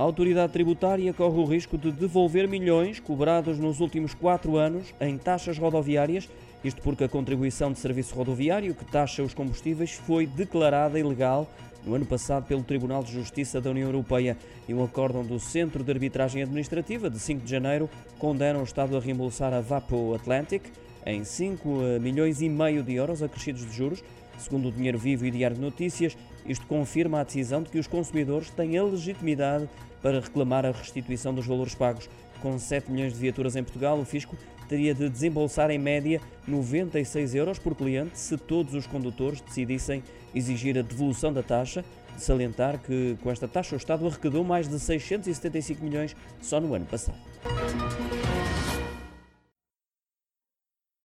A autoridade tributária corre o risco de devolver milhões cobrados nos últimos quatro anos em taxas rodoviárias, isto porque a contribuição de serviço rodoviário que taxa os combustíveis foi declarada ilegal no ano passado pelo Tribunal de Justiça da União Europeia. E um acórdão do Centro de Arbitragem Administrativa de 5 de janeiro condena o Estado a reembolsar a Vapo Atlantic em 5 eh, milhões e meio de euros acrescidos de juros. Segundo o Dinheiro Vivo e Diário de Notícias, isto confirma a decisão de que os consumidores têm a legitimidade para reclamar a restituição dos valores pagos. Com 7 milhões de viaturas em Portugal, o fisco teria de desembolsar em média 96 euros por cliente se todos os condutores decidissem exigir a devolução da taxa. De salientar que com esta taxa o Estado arrecadou mais de 675 milhões só no ano passado.